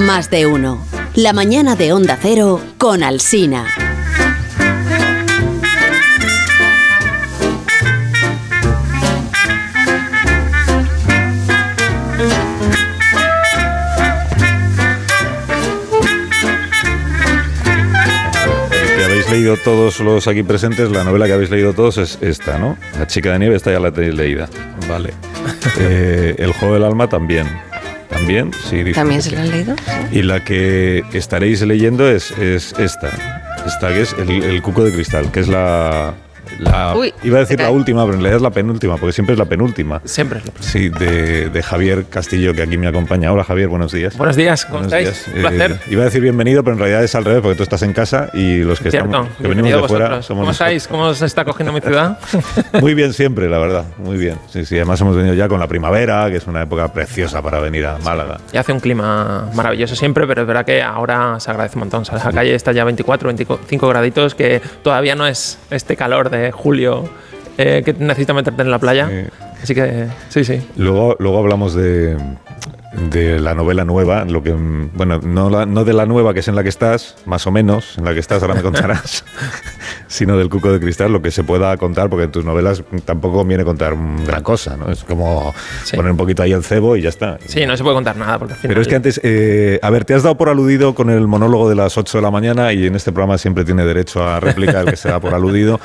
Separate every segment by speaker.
Speaker 1: Más de uno. La mañana de Onda Cero con Alsina.
Speaker 2: que habéis leído todos los aquí presentes, la novela que habéis leído todos es esta, ¿no? La chica de nieve, esta ya la tenéis leída. Vale. Eh, el juego del alma también. También, sí.
Speaker 3: ¿También se lo han leído?
Speaker 2: Y la que estaréis leyendo es, es esta. Esta que es el, el cuco de cristal, que es la... la-
Speaker 3: Uy,
Speaker 2: iba a decir la última, pero en realidad es la penúltima, porque siempre es la penúltima.
Speaker 4: Siempre es lo primero.
Speaker 2: Sí, de, de Javier Castillo, que aquí me acompaña. Hola Javier, buenos días.
Speaker 4: Buenos días, ¿cómo
Speaker 2: Buenos
Speaker 4: estáis?
Speaker 2: días.
Speaker 4: Un placer.
Speaker 2: Eh, iba a decir bienvenido, pero en realidad es al revés, porque tú estás en casa y los que,
Speaker 4: Cierto.
Speaker 2: estamos, que venimos de fuera
Speaker 4: vosotros.
Speaker 2: somos
Speaker 4: ¿Cómo estáis? ¿Cómo se está cogiendo mi ciudad?
Speaker 2: Muy bien siempre, la verdad, muy bien. Sí, sí, además hemos venido ya con la primavera, que es una época preciosa para venir a Málaga.
Speaker 4: Y hace un clima maravilloso siempre, pero es verdad que ahora se agradece un montón. Sales a la calle, está ya 24, 25 graditos, que todavía no es este calor de julio eh, que necesitas meterte en la playa.
Speaker 2: Sí.
Speaker 4: Así que, sí, sí.
Speaker 2: Luego, luego hablamos de, de la novela nueva, lo que mm, bueno, no, la- no de la nueva que es en la que estás, más o menos, en la que estás, ahora me contarás, sino del Cuco de Cristal, lo que se pueda contar, porque en tus novelas tampoco conviene contar mm, gran cosa, ¿no? Es como
Speaker 4: Sí.
Speaker 2: poner un poquito ahí el cebo y ya está.
Speaker 4: Sí, no se puede contar nada porque al final.
Speaker 2: Pero es que antes, eh, a ver, te has dado por aludido con el monólogo de las 8 de la mañana y en este programa siempre tiene derecho a réplica el que se da por aludido,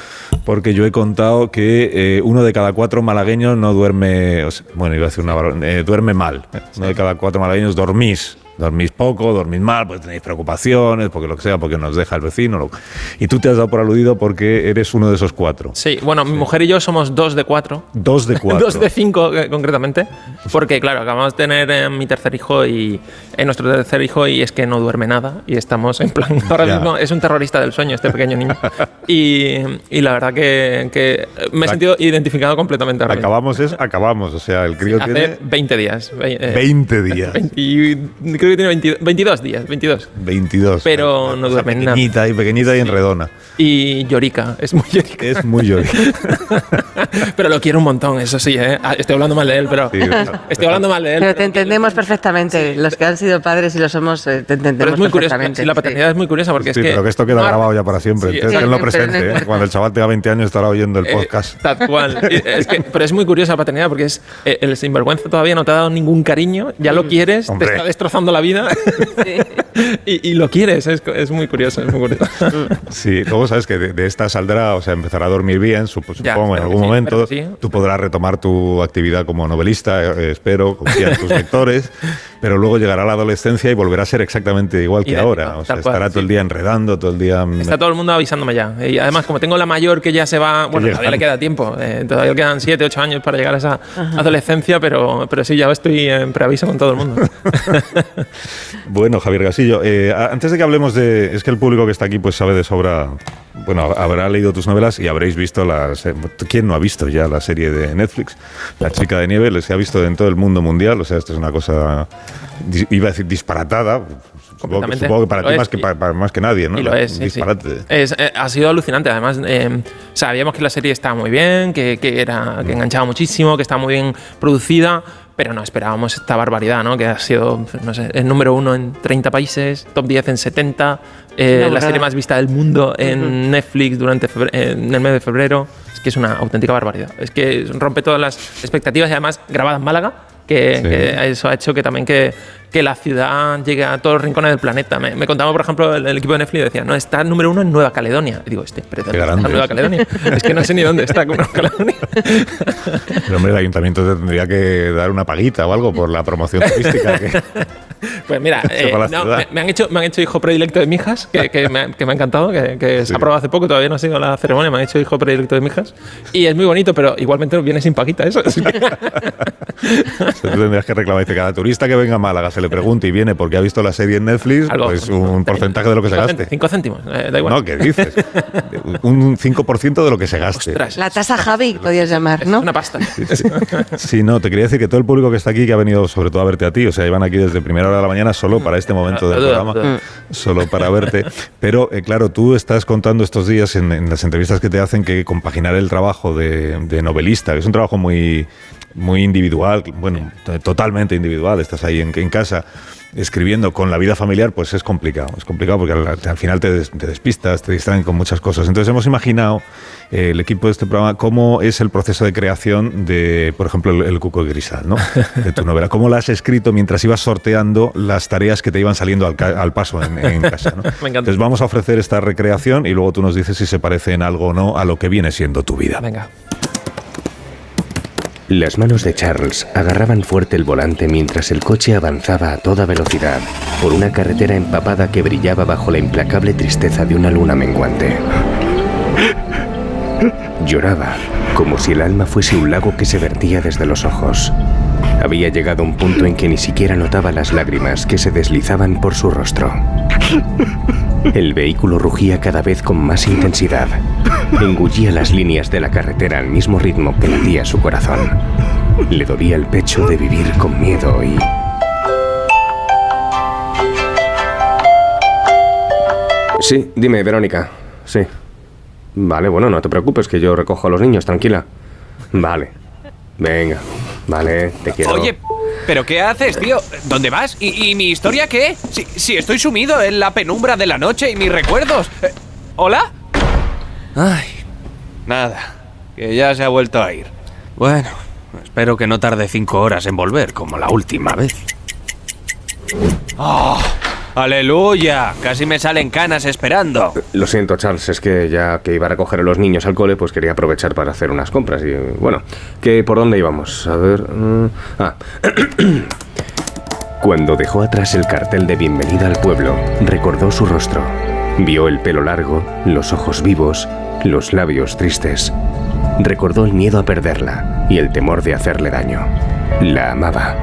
Speaker 2: porque yo he contado que eh, uno de cada cuatro malagueños no duerme, o sea, bueno, iba a decir una eh, duerme mal. Uno de cada cuatro malagueños dormís. Dormís poco, dormís mal, pues tenéis preocupaciones, porque lo que sea, porque nos deja el vecino. lo- y tú te has dado por aludido porque eres uno de esos cuatro.
Speaker 4: Sí, bueno, mi mujer y yo somos dos de cuatro.
Speaker 2: Dos de cuatro.
Speaker 4: Dos de cinco, eh, concretamente. Porque, claro, acabamos de tener eh, mi tercer hijo y eh, nuestro tercer hijo y es que no duerme nada. Y estamos en plan. Ahora
Speaker 2: Ya.
Speaker 4: mismo es un terrorista del sueño este pequeño niño. Y, y la verdad que, que me he sentido identificado completamente ahora mismo.
Speaker 2: Acabamos es acabamos, o sea, el crío
Speaker 4: Hace
Speaker 2: tiene
Speaker 4: 20 días. eh,
Speaker 2: 20 días.
Speaker 4: 20 y creo que tiene 22, 22 días, 22.
Speaker 2: 22.
Speaker 4: Pero
Speaker 2: Una
Speaker 4: no duerme nada.
Speaker 2: Pequeñita y pequeñita y enredona.
Speaker 4: Y llorica, es muy llorica.
Speaker 2: Es muy llori.
Speaker 4: Pero lo quiero un montón, eso sí, ¿eh? Ah, Estoy hablando mal de él, pero.
Speaker 2: Sí,
Speaker 4: Estoy hablando mal de él.
Speaker 3: Pero te entendemos perfectamente. Los que han sido padres y lo somos, eh, te entendemos
Speaker 4: Pero es muy curioso.
Speaker 3: perfectamente.
Speaker 4: sí, la
Speaker 3: sí.
Speaker 4: paternidad es muy curiosa porque
Speaker 2: Sí,
Speaker 4: es que.
Speaker 2: pero que esto queda
Speaker 4: no-
Speaker 2: grabado ya para siempre.
Speaker 4: Sí,
Speaker 2: Entonces,
Speaker 4: sí,
Speaker 2: tenlo
Speaker 3: pero
Speaker 2: presente. ¿eh? Cuando el chaval tenga 20 años estará oyendo el
Speaker 4: Eh,
Speaker 2: podcast.
Speaker 4: tal cual. Es que- pero es muy curiosa la paternidad porque es eh, el sinvergüenza todavía no te ha dado ningún cariño, ya lo quieres,
Speaker 2: Hombre.
Speaker 4: te está destrozando la vida y, y lo quieres. Es, es muy curioso, es muy curioso.
Speaker 2: Sí, luego sabes que de, de esta saldrá, o sea, empezará a dormir bien, sup- supongo,
Speaker 4: Ya,
Speaker 2: en algún
Speaker 4: que sí,
Speaker 2: momento.
Speaker 4: que sí.
Speaker 2: Tú podrás retomar tu actividad como novelista, eh, espero, confía en tus lectores, pero luego llegará la adolescencia y volverá a ser exactamente igual que
Speaker 4: Idéntico,
Speaker 2: ahora. O sea,
Speaker 4: cual,
Speaker 2: estará todo el
Speaker 4: sí.
Speaker 2: día enredando, todo el día. mm,
Speaker 4: Está todo el mundo avisándome ya. Y además, como tengo la mayor que ya se va, bueno, todavía le queda tiempo. eh, todavía le quedan 7, 8 años para llegar a esa adolescencia, pero, pero sí, ya estoy en preaviso con todo el mundo.
Speaker 2: Bueno, Javier Gasillo, eh, antes de que hablemos de... Es que el público que está aquí pues sabe de sobra... Bueno, habrá leído tus novelas y habréis visto las... ¿Quién no ha visto ya la serie de Netflix? La chica de nieve, les ha visto en todo el mundo mundial, o sea, esto es una cosa... Iba a decir disparatada, supongo que,
Speaker 4: Completamente.
Speaker 2: supongo que para
Speaker 4: Lo
Speaker 2: ti
Speaker 4: es,
Speaker 2: más que, para, para más que nadie, ¿no?
Speaker 4: Y lo es, sí, sí.
Speaker 2: Disparate.
Speaker 4: Es, eh, ha sido alucinante. Además, eh, sabíamos que la serie estaba muy bien, que, que era, que enganchaba muchísimo, que estaba muy bien producida, pero no esperábamos esta barbaridad, ¿no? Que ha sido, no sé, el número uno en 30 países, top 10 en 70, eh, la serie más vista del mundo en Netflix durante en el mes de febrero. Es que es una auténtica barbaridad. Es que rompe todas las expectativas y además grabada en Málaga. Que,
Speaker 2: Sí.
Speaker 4: que eso ha hecho que también que, que la ciudad llegue a todos los rincones del planeta. Me, me contaba, por ejemplo, el, el equipo de Netflix decía, no, está número uno en Nueva Caledonia. Y digo, este, pero ¿dónde
Speaker 2: Qué
Speaker 4: está
Speaker 2: grande.
Speaker 4: Nueva Caledonia? es que no sé ni dónde está Nueva Caledonia.
Speaker 2: Pero, hombre, el ayuntamiento te tendría que dar una paguita o algo por la promoción turística. que-
Speaker 4: Pues mira, eh, no, me, me han hecho, me han hecho hijo predilecto de mi hijas, que, que me, ha- que me ha encantado, que, que se
Speaker 2: Sí.
Speaker 4: ha aprobado hace poco, todavía no ha sido la ceremonia, me han hecho hijo predilecto de mi hijas. Y es muy bonito, pero igualmente viene sin paquita eso.
Speaker 2: O sea, tú tendrías que reclamar. Dice, cada turista que venga a Málaga se le pregunte y viene porque ha visto la serie en Netflix,
Speaker 4: Algo.
Speaker 2: pues un porcentaje de lo que se gaste.
Speaker 4: céntimos, Cinco céntimos, eh, da igual.
Speaker 2: No, ¿qué dices? Un 5% de lo que se gaste.
Speaker 4: Ostras,
Speaker 3: La tasa Javi, podías llamar, ¿no?
Speaker 4: una pasta.
Speaker 2: Sí, no, te quería decir que todo el público que está aquí, que ha venido sobre todo a verte a ti, o sea, iban aquí desde primera hora de la mañana solo para este momento del
Speaker 4: Duda,
Speaker 2: programa,
Speaker 4: duda.
Speaker 2: solo para verte. Pero, eh, claro, tú estás contando estos días en, en las entrevistas que te hacen que compaginar el trabajo de, de novelista, que es un trabajo muy muy individual, bueno, totalmente individual, estás ahí en, en casa escribiendo con la vida familiar, pues es complicado. Es complicado porque al, final te, despistas, te distraen con muchas cosas. Entonces hemos imaginado, eh, el equipo de este programa, cómo es el proceso de creación de, por ejemplo, el, Cuco de Grisal, ¿no? De tu novela. ¿Cómo la has escrito mientras ibas sorteando las tareas que te iban saliendo al, paso en, casa, ¿no? Entonces vamos a ofrecer esta recreación y luego tú nos dices si se parece en algo o no a lo que viene siendo tu vida.
Speaker 4: Venga.
Speaker 5: Las manos de Charles agarraban fuerte el volante mientras el coche avanzaba a toda velocidad por una carretera empapada que brillaba bajo la implacable tristeza de una luna menguante. Lloraba, como si el alma fuese un lago que se vertía desde los ojos. Había llegado un punto en que ni siquiera notaba las lágrimas que se deslizaban por su rostro. El vehículo rugía cada vez con más intensidad. Engullía las líneas de la carretera al mismo ritmo que latía su corazón. Le dolía el pecho de vivir con miedo y... Sí, dime, Verónica. Sí. Vale, bueno, no te preocupes, que yo recojo a los niños, tranquila. Vale. Venga. Vale, te quiero.
Speaker 6: Oye, ¿Pero qué haces, tío? ¿Dónde vas? ¿Y, mi historia qué? Si, estoy sumido en la penumbra de la noche y mis recuerdos. Eh, ¿Hola? Ay, nada. Que ya se ha vuelto a ir. Bueno, espero que no tarde cinco horas en volver, como la última vez. ¡Oh! ¡Aleluya! Casi me salen canas esperando.
Speaker 5: Lo siento, Charles, es que ya que iba a recoger a los niños al cole, pues quería aprovechar para hacer unas compras. Y bueno, ¿qué, ¿por dónde íbamos? A ver. Mm, ah. Cuando dejó atrás el cartel de bienvenida al pueblo, recordó su rostro. Vio el pelo largo, los ojos vivos, los labios tristes. Recordó el miedo a perderla y el temor de hacerle daño. La amaba.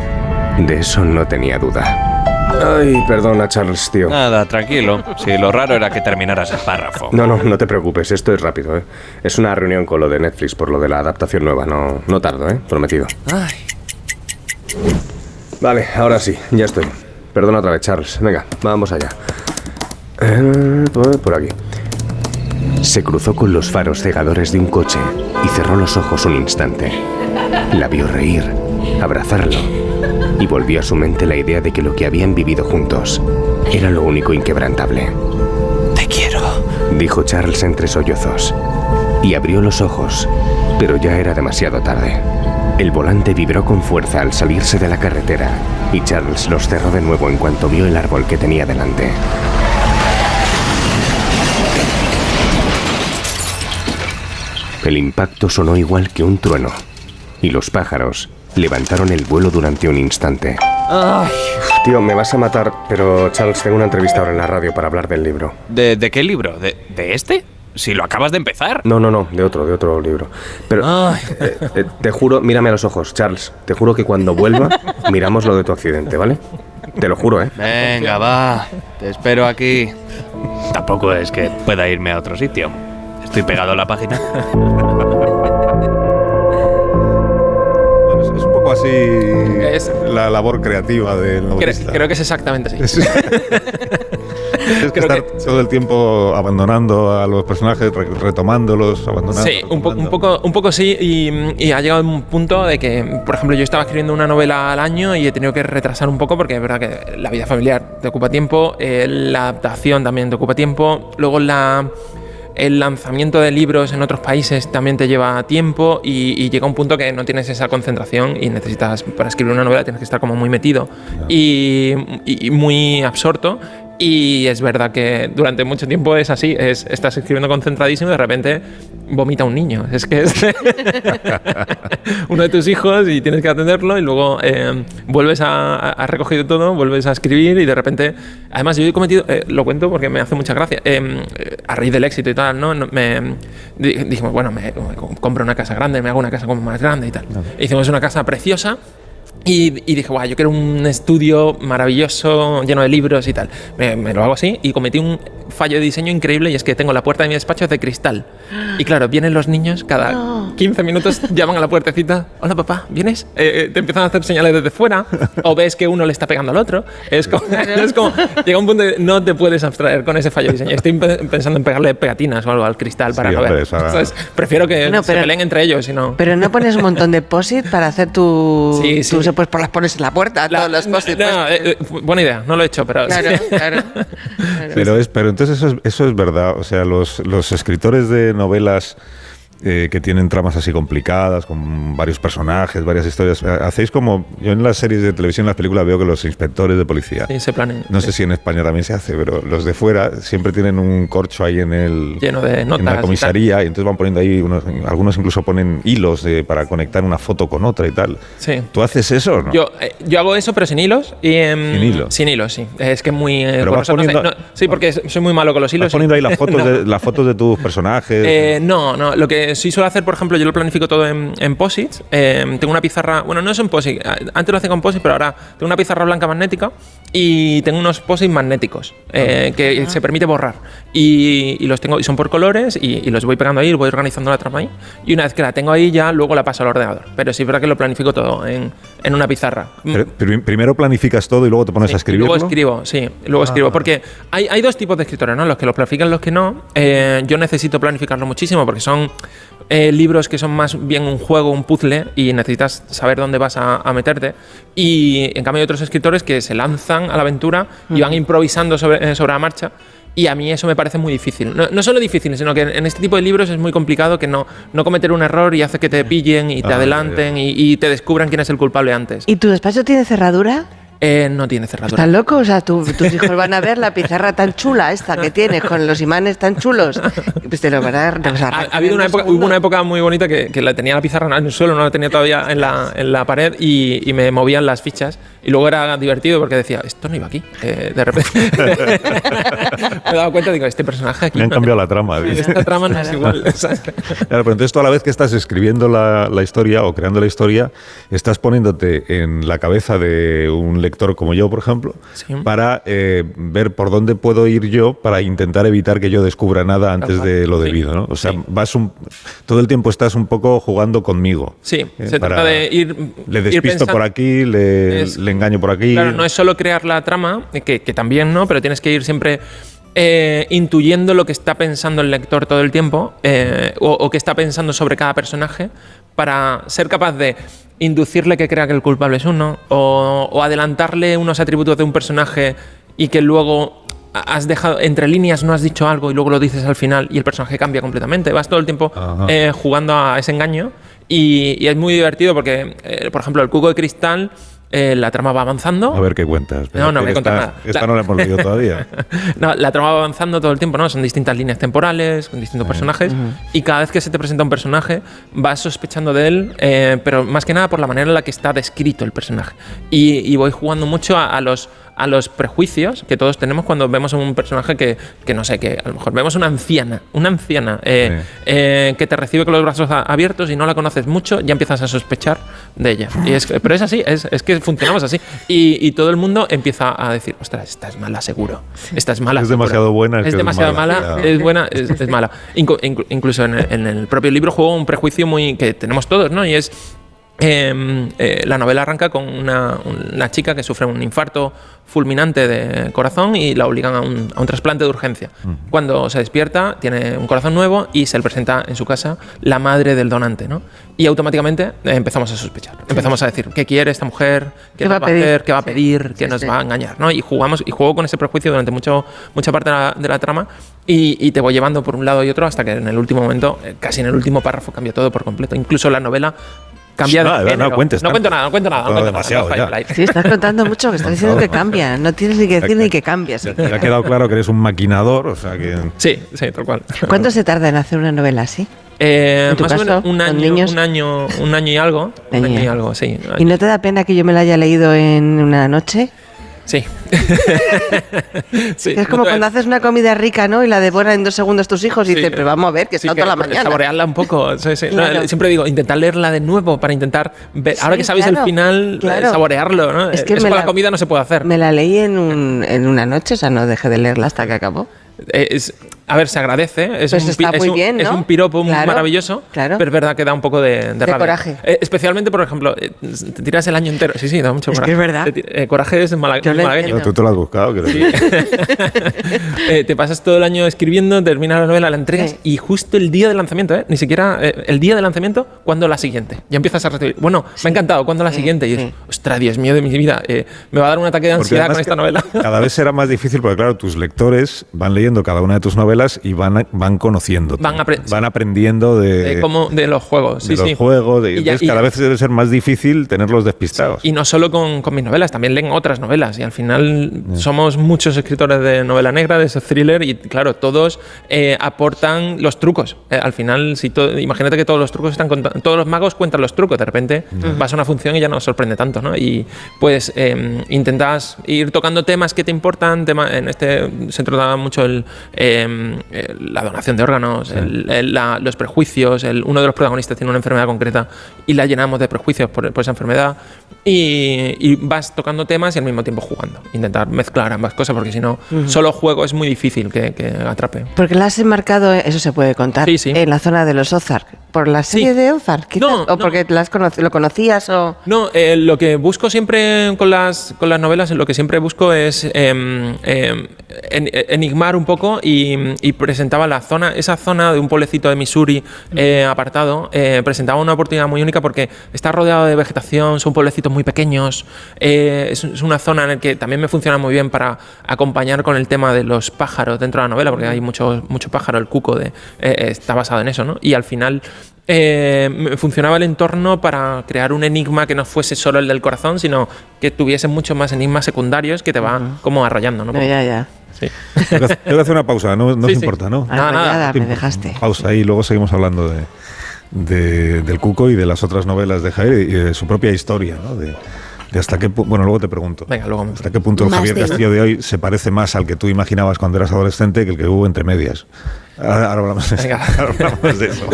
Speaker 5: De eso no tenía duda. Ay, perdona, Charles, tío.
Speaker 6: Nada, tranquilo. Si lo raro era que terminaras el párrafo.
Speaker 5: No, no, no te preocupes, esto es rápido, ¿eh? Es una reunión con lo de Netflix por lo de la adaptación nueva. No, no tardo, ¿eh? Prometido. Ay. Vale, ahora sí, ya estoy. Perdona otra vez, Charles. Venga, vamos allá. Eh, por aquí. Se cruzó con los faros cegadores de un coche y cerró los ojos un instante. La vio reír, abrazarlo y volvió a su mente la idea de que lo que habían vivido juntos era lo único inquebrantable.
Speaker 6: Te quiero,
Speaker 5: dijo Charles entre sollozos, y abrió los ojos, pero ya era demasiado tarde. El volante vibró con fuerza al salirse de la carretera y Charles los cerró de nuevo en cuanto vio el árbol que tenía delante. El impacto sonó igual que un trueno y los pájaros levantaron el vuelo durante un instante. Ay. Tío, me vas a matar, pero Charles, tengo una entrevista ahora en la radio para hablar del libro.
Speaker 6: ¿De, qué libro? ¿De, este? Si lo acabas de empezar.
Speaker 5: No, no, no, de otro, de otro libro. Pero eh, eh, te juro, mírame a los ojos, Charles. Te juro que cuando vuelva miramos lo de tu accidente, ¿vale? Te lo juro, ¿eh?
Speaker 6: Venga, va. Te espero aquí. Tampoco es que pueda irme a otro sitio. Estoy pegado a la página.
Speaker 2: así es, la labor creativa del
Speaker 4: novelista. Creo, que es exactamente así.
Speaker 2: Es, que estar todo el tiempo abandonando a los personajes, retomándolos, abandonando.
Speaker 4: Sí, un, poco, un poco sí, y, ha llegado un punto de que, por ejemplo, yo estaba escribiendo una novela al año y he tenido que retrasar un poco porque es verdad que la vida familiar te ocupa tiempo, eh, la adaptación también te ocupa tiempo, luego la el lanzamiento de libros en otros países también te lleva tiempo y, llega un punto que no tienes esa concentración y necesitas, para escribir una novela tienes que estar como muy metido y, muy absorto y es verdad que durante mucho tiempo es así, es, estás escribiendo concentradísimo y de repente vomita un niño. Es que es uno de tus hijos y tienes que atenderlo y luego eh, vuelves a, has recogido todo, vuelves a escribir y de repente, además yo he cometido, eh, lo cuento porque me hace mucha gracia, eh, a raíz del éxito y tal, ¿no? me, dijimos, bueno, me, compro una casa grande, me hago una casa como más grande y tal. Hicimos una casa preciosa Y, y dije, guau, yo quiero un estudio maravilloso, lleno de libros y tal. Me, me lo hago así y cometí un fallo de diseño increíble y es que tengo la puerta de mi despacho de cristal. Y claro, vienen los niños cada 15 minutos, llaman a la puertecita, hola papá, ¿vienes? Eh, eh, te empiezan a hacer señales desde fuera o ves que uno le está pegando al otro. Es como, es como llega un punto de no te puedes abstraer con ese fallo de diseño. Estoy pe- pensando en pegarle pegatinas o algo al cristal para
Speaker 2: Sí,
Speaker 4: no ver. ¿Sabes? Prefiero que se
Speaker 3: pero-
Speaker 4: peleen entre ellos y no...
Speaker 3: Pero no pones un montón de posit para hacer tu.
Speaker 4: Sí, sí.
Speaker 3: Tú se pues por las pones en la puerta,
Speaker 4: La-
Speaker 3: todos los posit.
Speaker 4: no,
Speaker 3: pues.
Speaker 4: eh, eh, buena idea, no lo he hecho, pero...
Speaker 3: Claro,
Speaker 4: sí.
Speaker 3: claro.
Speaker 2: Pero, es, pero entonces eso es, eso es verdad. O sea, los, los escritores de novelas eh, que tienen tramas así complicadas, con varios personajes, varias historias, eh, hacéis como. Yo en las series de televisión, en las películas, veo que los inspectores de policía.
Speaker 4: Sí, se planean.
Speaker 2: No
Speaker 4: sí.
Speaker 2: sé si en España también se hace, pero los de fuera siempre tienen un corcho ahí en el
Speaker 4: Lleno de notas
Speaker 2: en la comisaría y, entonces van poniendo ahí unos, algunos incluso ponen hilos de- para conectar una foto con otra y tal.
Speaker 4: Sí.
Speaker 2: ¿Tú haces eso o no?
Speaker 4: Yo, eh, yo hago eso, pero sin hilos. Y,
Speaker 2: ¿Sin hilos?
Speaker 4: Sin hilos, sí. Es que muy. eh,
Speaker 2: Pero vas poniendo-
Speaker 4: No, sí, porque soy muy malo con los hilos.
Speaker 2: Vas poniendo ahí las fotos,
Speaker 4: No.
Speaker 2: de, las fotos de tus personajes.
Speaker 4: Eh, no, no. Lo que sí suelo hacer, por ejemplo, yo lo planifico todo en, en. Eh, tengo una pizarra. Bueno, no es en posit. Antes lo hacía con posit, pero ahora tengo una pizarra blanca magnética y tengo unos posits magnéticos eh, que se permite borrar. Y, y los tengo y son por colores y, y los voy pegando ahí, voy organizando la trama ahí. Y una vez que la tengo ahí, ya luego la paso al ordenador. Pero sí es verdad que lo planifico todo en, en una pizarra.
Speaker 2: Pero- pero primero planificas todo y luego te pones
Speaker 4: Sí,
Speaker 2: a
Speaker 4: y
Speaker 2: escribirlo.
Speaker 4: Luego escribo, sí, luego escribo. Porque hay, hay dos tipos de escritores, ¿no? Los que lo planifican, los que no. Eh, yo necesito planificarlo muchísimo porque son eh, libros que son más bien un juego, un puzzle y necesitas saber dónde vas a, a meterte. Y en cambio hay otros escritores que se lanzan a la aventura y van improvisando sobre, eh, sobre la marcha. Y a mí eso me parece muy difícil. No, no solo difícil, sino que en, este tipo de libros es muy complicado que no, no cometer un error y hace que te pillen y te
Speaker 2: Ah,
Speaker 4: adelanten y, y te descubran quién es el culpable antes.
Speaker 3: ¿Y tu despacho tiene cerradura?
Speaker 4: Eh, no tiene cerradura.
Speaker 3: ¿Estás loco? O sea, tu- tus hijos van a ver la pizarra tan chula esta que tienes con los imanes tan chulos. Pues te lo van a,
Speaker 4: Ha, ha habido una
Speaker 3: un
Speaker 4: época, hubo una época muy bonita que, que la tenía la pizarra en el suelo, no la tenía todavía en la, en la pared y, y me movían las fichas. Y luego era divertido porque decía, esto no iba aquí. Eh, de repente me he dado cuenta, digo, este personaje aquí.
Speaker 2: Me han
Speaker 4: no-
Speaker 2: cambiado la trama. dice.
Speaker 4: Esta trama no es igual.
Speaker 2: Claro, pero entonces toda la vez que estás escribiendo la, la historia o creando la historia, estás poniéndote en la cabeza de un lector como yo, por ejemplo,
Speaker 4: Sí.
Speaker 2: para eh, ver por dónde puedo ir yo para intentar evitar que yo descubra nada antes de lo debido, ¿no? O sea,
Speaker 4: Sí.
Speaker 2: vas un, todo el tiempo estás un poco jugando conmigo.
Speaker 4: Sí,
Speaker 2: eh,
Speaker 4: se
Speaker 2: para-
Speaker 4: trata de ir.
Speaker 2: Le
Speaker 4: ir
Speaker 2: despisto
Speaker 4: pensando-
Speaker 2: por aquí, le,
Speaker 4: Es-
Speaker 2: le engaño por aquí.
Speaker 4: Claro, no es solo crear la trama, que, que también no, pero tienes que ir siempre eh, intuyendo lo que está pensando el lector todo el tiempo eh, o, o que está pensando sobre cada personaje para ser capaz de inducirle que crea que el culpable es uno o, o adelantarle unos atributos de un personaje y que luego has dejado entre líneas no has dicho algo y luego lo dices al final y el personaje cambia completamente. Vas todo el tiempo eh, jugando a ese engaño y, y es muy divertido porque eh, por ejemplo el cubo de cristal eh, la trama va avanzando
Speaker 2: A ver qué cuentas.
Speaker 4: No, no voy a contar
Speaker 2: esta-
Speaker 4: nada.
Speaker 2: Esta
Speaker 4: La-
Speaker 2: no la hemos leído todavía.
Speaker 4: no, la trama va avanzando todo el tiempo, ¿no? Son distintas líneas temporales, con distintos personajes, y cada vez que se te presenta un personaje, vas sospechando de él, eh, pero más que nada por la manera en la que está descrito el personaje. Y, y voy jugando mucho a, a los a los prejuicios que todos tenemos cuando vemos a un personaje que, que no sé, que a lo mejor vemos una anciana, una anciana eh,
Speaker 2: Sí.
Speaker 4: eh, que te recibe con los brazos abiertos y no la conoces mucho, ya empiezas a sospechar de ella. Y es, que- pero es así, es, es que funcionamos así. Y, y todo el mundo empieza a decir, ostras, esta es mala seguro. Esta es mala.
Speaker 2: Es
Speaker 4: seguro".
Speaker 2: demasiado buena, es
Speaker 4: Es,
Speaker 2: que es
Speaker 4: demasiado
Speaker 2: mala,
Speaker 4: mala, es buena, es, es mala. Inclu- inclu- incluso en el, en el propio libro juego un prejuicio muy que tenemos todos, ¿no? Y es eh, eh, la novela arranca con una, una chica que sufre un infarto fulminante de corazón y la obligan a un, a un trasplante de urgencia. Cuando se despierta, tiene un corazón nuevo y se le presenta en su casa la madre del donante, ¿no? Y automáticamente eh, empezamos a sospechar. Empezamos a decir, ¿qué quiere esta mujer? ¿Qué,
Speaker 3: ¿Qué va a pedir?
Speaker 4: hacer? ¿Qué va a
Speaker 3: Sí.
Speaker 4: pedir? ¿Qué
Speaker 3: Sí,
Speaker 4: nos
Speaker 3: sí.
Speaker 4: va a engañar? ¿no? Y jugamos y juego con ese prejuicio durante mucho, mucha parte de la, de la trama y, y te voy llevando por un lado y otro hasta que en el último momento, eh, casi en el último párrafo, cambia todo por completo. Incluso la novela cambia de
Speaker 2: No, no, cuentes
Speaker 4: no cuento nada, no cuento nada. No
Speaker 2: No,
Speaker 4: cuento
Speaker 2: demasiado, ya.
Speaker 3: Sí, estás contando mucho, que estás diciendo que cambia. No tienes ni que decir ni que cambias.
Speaker 2: Ya te ha quedado claro que eres un maquinador, o sea que...
Speaker 4: Sí, sí, tal cual.
Speaker 3: ¿Cuánto se tarda en hacer una novela así?
Speaker 4: Eh,
Speaker 3: ¿En tu
Speaker 4: más o
Speaker 3: caso,
Speaker 4: menos un año,
Speaker 3: niños?
Speaker 4: un año, un año y algo. Un
Speaker 3: Año.
Speaker 4: año y algo, sí.
Speaker 3: ¿Y no te da pena que yo me la haya leído en una noche?
Speaker 4: Sí. Sí,
Speaker 3: Es como cuando haces una comida rica, ¿no? Y la devoran en dos segundos tus hijos y
Speaker 4: Sí.
Speaker 3: dices, pero vamos a ver, que
Speaker 4: Sí,
Speaker 3: está toda la mañana.
Speaker 4: Saborearla un poco. sí, sí. No, siempre digo, intentar leerla de nuevo para intentar ver. ahora
Speaker 3: Sí,
Speaker 4: que sabes
Speaker 3: claro,
Speaker 4: el final, eh,
Speaker 3: claro.
Speaker 4: saborearlo. ¿no?
Speaker 3: Es que
Speaker 4: Eso
Speaker 3: me
Speaker 4: con
Speaker 3: la-
Speaker 4: la comida no se puede hacer.
Speaker 3: Me la leí en, un- en una noche, o sea, no dejé de leerla hasta que acabó.
Speaker 4: Eh, es- a ver, se agradece. Es,
Speaker 3: Pues
Speaker 4: un,
Speaker 3: está
Speaker 4: pi- es
Speaker 3: muy
Speaker 4: un-
Speaker 3: bien,
Speaker 4: es
Speaker 3: ¿no?
Speaker 4: un piropo muy
Speaker 3: Claro,
Speaker 4: maravilloso.
Speaker 3: claro.
Speaker 4: Pero es verdad que da un poco de, de rabia.
Speaker 3: coraje.
Speaker 4: Eh, especialmente, por ejemplo, eh, te tiras el año entero. Sí, sí, da mucho
Speaker 3: Es que
Speaker 4: coraje.
Speaker 3: es verdad.
Speaker 4: Te eh, coraje es mala- malagueño.
Speaker 2: Tú te lo has buscado, creo.
Speaker 4: Eh, te pasas todo el año escribiendo, terminas la novela, la entregas
Speaker 3: Sí.
Speaker 4: y justo el día del lanzamiento, ¿eh? ni siquiera eh, el día del lanzamiento, ¿cuándo la siguiente? Ya empiezas a recibir. Bueno, me ha encantado, ¿cuándo la
Speaker 3: Sí,
Speaker 4: siguiente? Y es,
Speaker 3: sí.
Speaker 4: ostras, Dios mío de mi vida, eh, me va a dar un ataque de
Speaker 2: Porque
Speaker 4: ansiedad con esta
Speaker 2: que
Speaker 4: novela.
Speaker 2: Cada vez será más difícil porque, claro, tus lectores van leyendo cada una de tus novelas y van, van conociendo.
Speaker 4: Van apre-
Speaker 2: van aprendiendo de,
Speaker 4: como de los juegos,
Speaker 2: de
Speaker 4: sí,
Speaker 2: los
Speaker 4: sí.
Speaker 2: juegos. de-
Speaker 4: Y ya- y-
Speaker 2: cada vez debe ser más difícil tenerlos despistados.
Speaker 4: Y no solo con, con mis novelas, también leen otras novelas. Y al final somos muchos escritores de novela negra, de ese thriller, y claro, todos eh, aportan los trucos. Eh, al final, si imagínate que todos los trucos están todos los magos cuentan los trucos. De repente vas a una función y ya no os sorprende tanto, ¿no? Y pues eh, intentas ir tocando temas que te importan. tema- en este se trata mucho el, eh, eh, la donación de órganos, el- el- la- los prejuicios. el- uno de los protagonistas tiene una enfermedad concreta y la llenamos de prejuicios por, por esa enfermedad. Y, y vas tocando temas y al mismo tiempo jugando. Intentar mezclar ambas cosas, porque si no, solo juego es muy difícil que, que atrape.
Speaker 3: Porque la has enmarcado, eso se puede contar,
Speaker 4: Sí, sí.
Speaker 3: en la zona de los Ozark. ¿Por la serie
Speaker 4: Sí.
Speaker 3: de Ozark? quizás?
Speaker 4: No,
Speaker 3: ¿O
Speaker 4: no.
Speaker 3: porque las conoc- lo conocías o...?
Speaker 4: No, eh, lo que busco siempre con las, con las novelas, lo que siempre busco es em, em, en- enigmar un poco y, y presentaba la zona, esa zona de un pueblecito de Missouri eh, apartado, eh, presentaba una oportunidad muy única porque está rodeado de vegetación, son pueblecitos muy pequeños, es, es una zona en la que también me funciona muy bien para acompañar con el tema de los pájaros dentro de la novela, porque hay mucho, mucho pájaro, el cuco de, está basado en eso, ¿no? Y al final eh, me funcionaba el entorno para crear un enigma que no fuese solo el del corazón, sino que tuviese muchos más enigmas secundarios que te va como arrollando, ¿no?
Speaker 3: No, ya, ya.
Speaker 4: Sí.
Speaker 2: Tengo que, hacer una pausa, no, no
Speaker 4: Sí,
Speaker 2: os
Speaker 4: sí.
Speaker 2: importa, ¿no?
Speaker 4: Nada, nada.
Speaker 3: Me dejaste.
Speaker 2: Pausa y luego seguimos hablando de, de- del Cuco y de las otras novelas de Javier y de su propia historia, ¿no? De, de hasta qué bueno luego te pregunto.
Speaker 4: Venga, luego me-
Speaker 2: hasta qué punto el
Speaker 1: Más
Speaker 2: Javier
Speaker 1: de-
Speaker 2: Castillo de hoy se parece más al que tú imaginabas cuando eras adolescente que el que hubo entre medias ahora, ahora hablamos, de eso. Ahora hablamos de eso.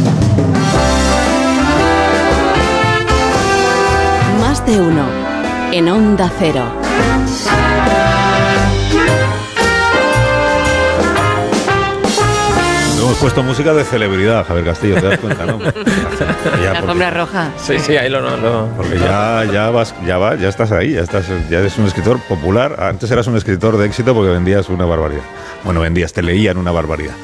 Speaker 1: Más de uno. En Onda Cero.
Speaker 2: Hemos puesto música de celebridad Javier Castillo te das cuenta no Ya,
Speaker 3: La alfombra roja.
Speaker 4: Sí, sí, ahí lo... lo- lo-
Speaker 2: Porque ya, ya vas, ya va, ya estás ahí, ya estás, ya eres un escritor popular. Antes eras un escritor de éxito porque vendías una barbaridad. Bueno, vendías, te leían una barbaridad.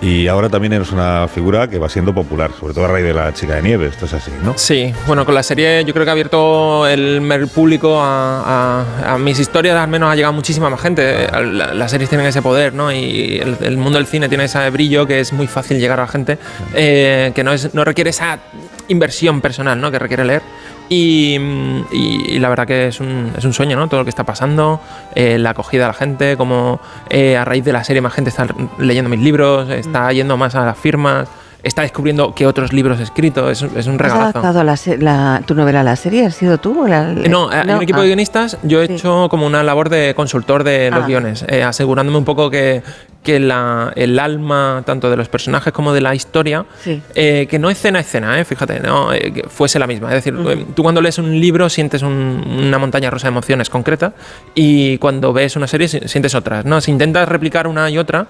Speaker 2: Y ahora también eres una figura que va siendo popular, sobre todo a raíz de la chica de nieve, esto es así, ¿no?
Speaker 4: Sí, bueno, con la serie yo creo que ha abierto el público a, a- a mis historias, al menos ha llegado muchísima más gente. La- Las series tienen ese poder, ¿no? Y el, el mundo del cine tiene ese brillo que es muy fácil llegar a la gente, eh, que no, es, no requiere esa inversión personal, ¿no? Que requiere leer. Y, mm, y- y la verdad que es un, es un sueño, ¿no? Todo lo que está pasando, eh, la acogida de la gente, como eh, a raíz de la serie más gente está leyendo mis libros, está yendo más a las firmas, está descubriendo que otros libros he escrito, es, un- es un
Speaker 3: ¿Has
Speaker 4: regalazo.
Speaker 3: adaptado la se- la- tu novela a la serie? ¿Has sido tú? o la-
Speaker 4: Eh, No, un equipo
Speaker 3: ah.
Speaker 4: de guionistas. Yo he
Speaker 3: Sí.
Speaker 4: hecho como una labor de consultor de los
Speaker 3: Ah.
Speaker 4: guiones, eh, asegurándome un poco que, que la- el alma, tanto de los personajes como de la historia,
Speaker 3: Sí.
Speaker 4: eh, que no escena a escena, eh, fíjate, no, eh, que fuese la misma. Es decir, eh, tú cuando lees un libro sientes un- una montaña rusa de emociones concreta y cuando ves una serie si- sientes otras. ¿no? Si intentas replicar una y otra,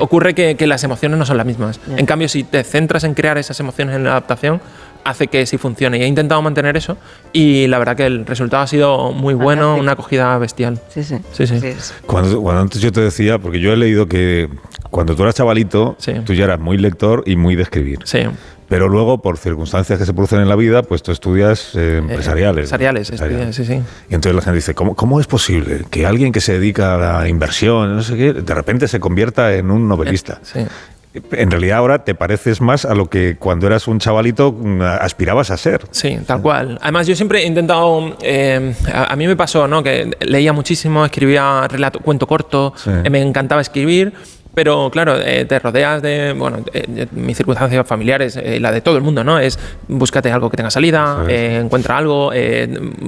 Speaker 4: ocurre que, que las emociones no son las mismas. En cambio, si te centras en crear esas emociones en la adaptación, hace que sí funcione. Y he intentado mantener eso y la verdad que el resultado ha sido muy bueno,
Speaker 3: Fantástico.
Speaker 4: una acogida bestial.
Speaker 3: Sí, sí.
Speaker 4: Sí, sí.
Speaker 2: Cuando, cuando antes yo te decía, porque yo he leído que cuando tú eras chavalito,
Speaker 4: Sí.
Speaker 2: tú ya eras muy lector y muy de escribir.
Speaker 4: Sí.
Speaker 2: Pero luego, por circunstancias que se producen en la vida, pues tú estudias eh, empresariales.
Speaker 4: Empresariales, estudié, sí, sí.
Speaker 2: Y entonces la gente dice, ¿cómo, ¿cómo es posible que alguien que se dedica a la inversión, no sé qué, de repente se convierta en un novelista?
Speaker 4: Sí.
Speaker 2: En realidad ahora te pareces más a lo que cuando eras un chavalito mm, aspirabas a ser.
Speaker 4: Sí, tal cual. Además, yo siempre he intentado. eh, a, a mí me pasó, ¿no? Que leía muchísimo, escribía relato, cuento corto,
Speaker 2: Sí.
Speaker 4: eh, me encantaba escribir. Pero claro, eh, te rodeas de, bueno, eh, mis circunstancias familiares, eh, la de todo el mundo, ¿no? Es búscate algo que tenga salida, eh, encuentra algo,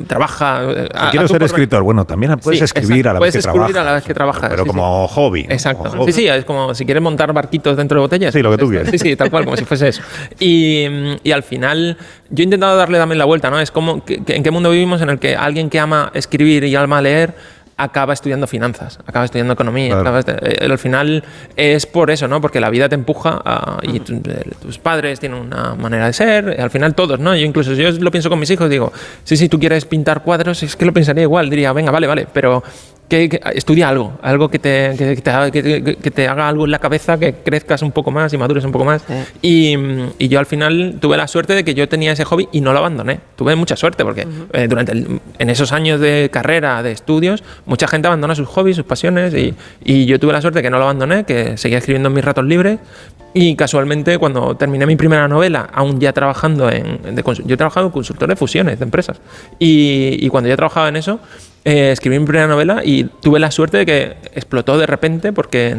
Speaker 4: trabaja. a-
Speaker 2: quiero ser escritor, bueno, también puedes
Speaker 4: Sí,
Speaker 2: escribir a la
Speaker 4: Puedes
Speaker 2: vez que
Speaker 4: escribir a la vez que trabajas,
Speaker 2: Pero
Speaker 4: sí,
Speaker 2: como hobby. ¿no?
Speaker 4: Exacto.
Speaker 2: Como hobby.
Speaker 4: Sí, sí, es como si quieres montar barquitos dentro de botellas.
Speaker 2: Sí, lo que tú
Speaker 4: Esto-
Speaker 2: quieras.
Speaker 4: Sí, sí, tal cual, como si fuese eso. Y, y al final, yo he intentado darle también la vuelta, ¿no? Es como, que- que- ¿en qué mundo vivimos en el que alguien que ama escribir y ama leer acaba estudiando finanzas, acaba estudiando economía,
Speaker 2: Claro.
Speaker 4: acaba estu- eh, al final es por eso, ¿no? Porque la vida te empuja a- y tu- eh, tus padres tienen una manera de ser, eh, al final todos, ¿no? Yo incluso yo lo pienso con mis hijos, digo, sí, sí, tú quieres pintar cuadros, es que lo pensaría igual, diría, venga, vale, vale, pero que, que- estudia algo, algo que te, que, te que te- haga algo en la cabeza, que crezcas un poco más y madures un poco más. Y, mm, y yo al final tuve la suerte de que yo tenía ese hobby y no lo abandoné. Tuve mucha suerte porque eh, durante el- en esos años de carrera, de estudios, mucha gente abandona sus hobbies, sus pasiones y, y yo tuve la suerte de que no lo abandoné, que seguía escribiendo en mis ratos libres. Y casualmente, cuando terminé mi primera novela, aún ya trabajando en. de yo he trabajado en consultor de fusiones de empresas. Y, y cuando ya trabajaba en eso, eh, escribí mi primera novela y tuve la suerte de que explotó de repente porque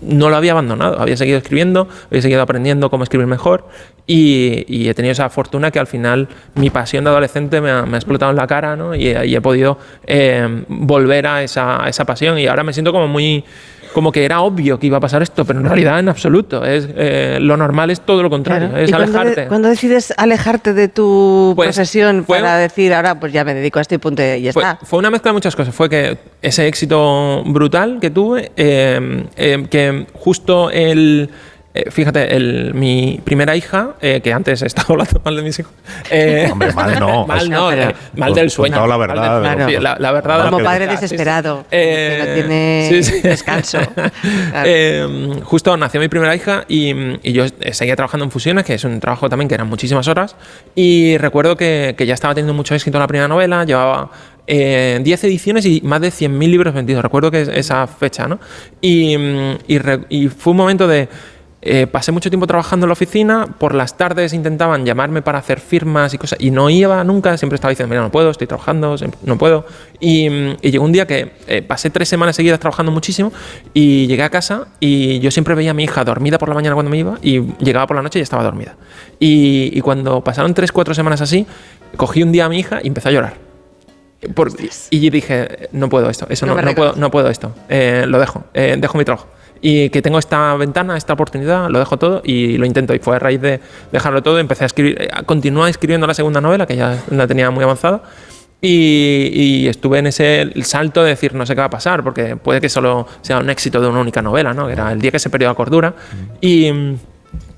Speaker 4: no lo había abandonado. Había seguido escribiendo, había seguido aprendiendo cómo escribir mejor y, he tenido esa fortuna que al final mi pasión de adolescente me ha, explotado en la cara ¿no? y, y he podido eh, volver a esa, a esa pasión y ahora me siento como muy como que era obvio que iba a pasar esto, pero en realidad en absoluto. Es, eh, lo normal es todo lo contrario,
Speaker 3: Claro.
Speaker 4: es
Speaker 3: ¿Y cuando,
Speaker 4: alejarte.
Speaker 3: cuando decides alejarte de tu
Speaker 4: Pues,
Speaker 3: profesión
Speaker 4: fue-
Speaker 3: para decir ahora pues ya me dedico a esto y punto y ya
Speaker 4: Fue,
Speaker 3: está?
Speaker 4: fue una mezcla de muchas cosas. Fue que ese éxito brutal que tuve, eh, eh, que justo el. Eh, fíjate, el, mi primera hija, eh, que antes he estado hablando mal de mis hijos. eh,
Speaker 2: Hombre, mal no.
Speaker 4: mal
Speaker 3: No,
Speaker 4: eh, mal del sueño.
Speaker 2: La
Speaker 4: mal
Speaker 2: verdad,
Speaker 4: del-
Speaker 3: Claro.
Speaker 4: la, la verdad
Speaker 3: Como
Speaker 4: que-
Speaker 3: padre
Speaker 4: Ah, sí, sí.
Speaker 3: desesperado,
Speaker 4: Eh,
Speaker 3: que no tiene
Speaker 4: sí, sí.
Speaker 3: descanso. Claro.
Speaker 4: Eh, justo nació mi primera hija y, y yo eh, seguía trabajando en fusiones, que es un trabajo también que eran muchísimas horas. Y recuerdo que, que ya estaba teniendo mucho éxito en la primera novela, llevaba eh, 10 ediciones y más de 100.000 libros vendidos. Recuerdo que es esa fecha, ¿no? Y, y re- y fue un momento de. Eh, pasé mucho tiempo trabajando en la oficina, por las tardes intentaban llamarme para hacer firmas y cosas, y no iba nunca, siempre estaba diciendo, mira, no puedo, estoy trabajando, no puedo. Y, y llegó un día que eh, pasé tres semanas seguidas trabajando muchísimo y llegué a casa y yo siempre veía a mi hija dormida por la mañana cuando me iba y llegaba por la noche y estaba dormida. Y, y cuando pasaron tres, cuatro semanas así, cogí un día a mi hija y empecé a llorar. Por- y dije, no puedo esto, eso
Speaker 3: No
Speaker 4: no, no puedo, no puedo esto, eh, lo dejo, eh, dejo mi trabajo. Y que tengo esta ventana, esta oportunidad, lo dejo todo y lo intento. Y fue a raíz de dejarlo todo, empecé a escribir, eh, continué escribiendo la segunda novela, que ya la tenía muy avanzada. Y, y estuve en ese salto de decir, no sé qué va a pasar, porque puede que solo sea un éxito de una única novela, ¿no? Que era el día que se perdió la cordura. Y,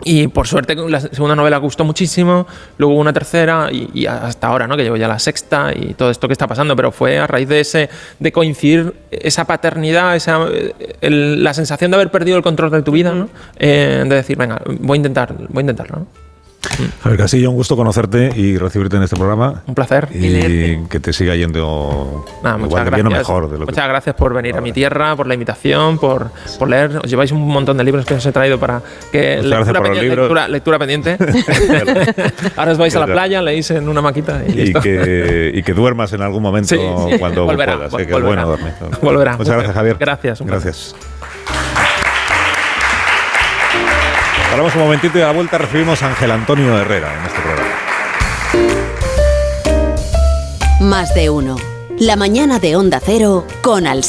Speaker 4: y por suerte la segunda novela gustó muchísimo, luego una tercera y, y hasta ahora, ¿no? Que llevo ya la sexta y todo esto que está pasando, pero fue a raíz de ese de coincidir esa paternidad, esa, el- la sensación de haber perdido el control de tu vida, ¿no? Eh, de decir, venga, voy a intentar, voy a intentarlo, ¿no?
Speaker 2: Javier Castillo, un gusto conocerte y recibirte en este programa.
Speaker 4: Un placer.
Speaker 2: Y que te siga yendo
Speaker 4: Nada,
Speaker 2: igual de
Speaker 4: gracias.
Speaker 2: bien o mejor de lo que
Speaker 4: muchas gracias por venir a mi tierra, por la invitación, por, por leer. Os lleváis un montón de libros que os he traído para que
Speaker 2: Muchas gracias por los
Speaker 4: pendiente- lectura, lectura pendiente. Ahora os vais a la playa, leéis en una maquita y,
Speaker 2: y que, y que duermas en algún momento
Speaker 4: Sí, sí.
Speaker 2: cuando
Speaker 4: Volverá,
Speaker 2: puedas.
Speaker 4: vol-
Speaker 2: que es bueno dormir.
Speaker 4: Volverá.
Speaker 2: Muchas gracias, Javier. Gracias. Paramos un momentito y a la vuelta recibimos a Ángel Antonio Herrera en este programa.
Speaker 1: Más de uno. La mañana de Onda Cero con Alsina.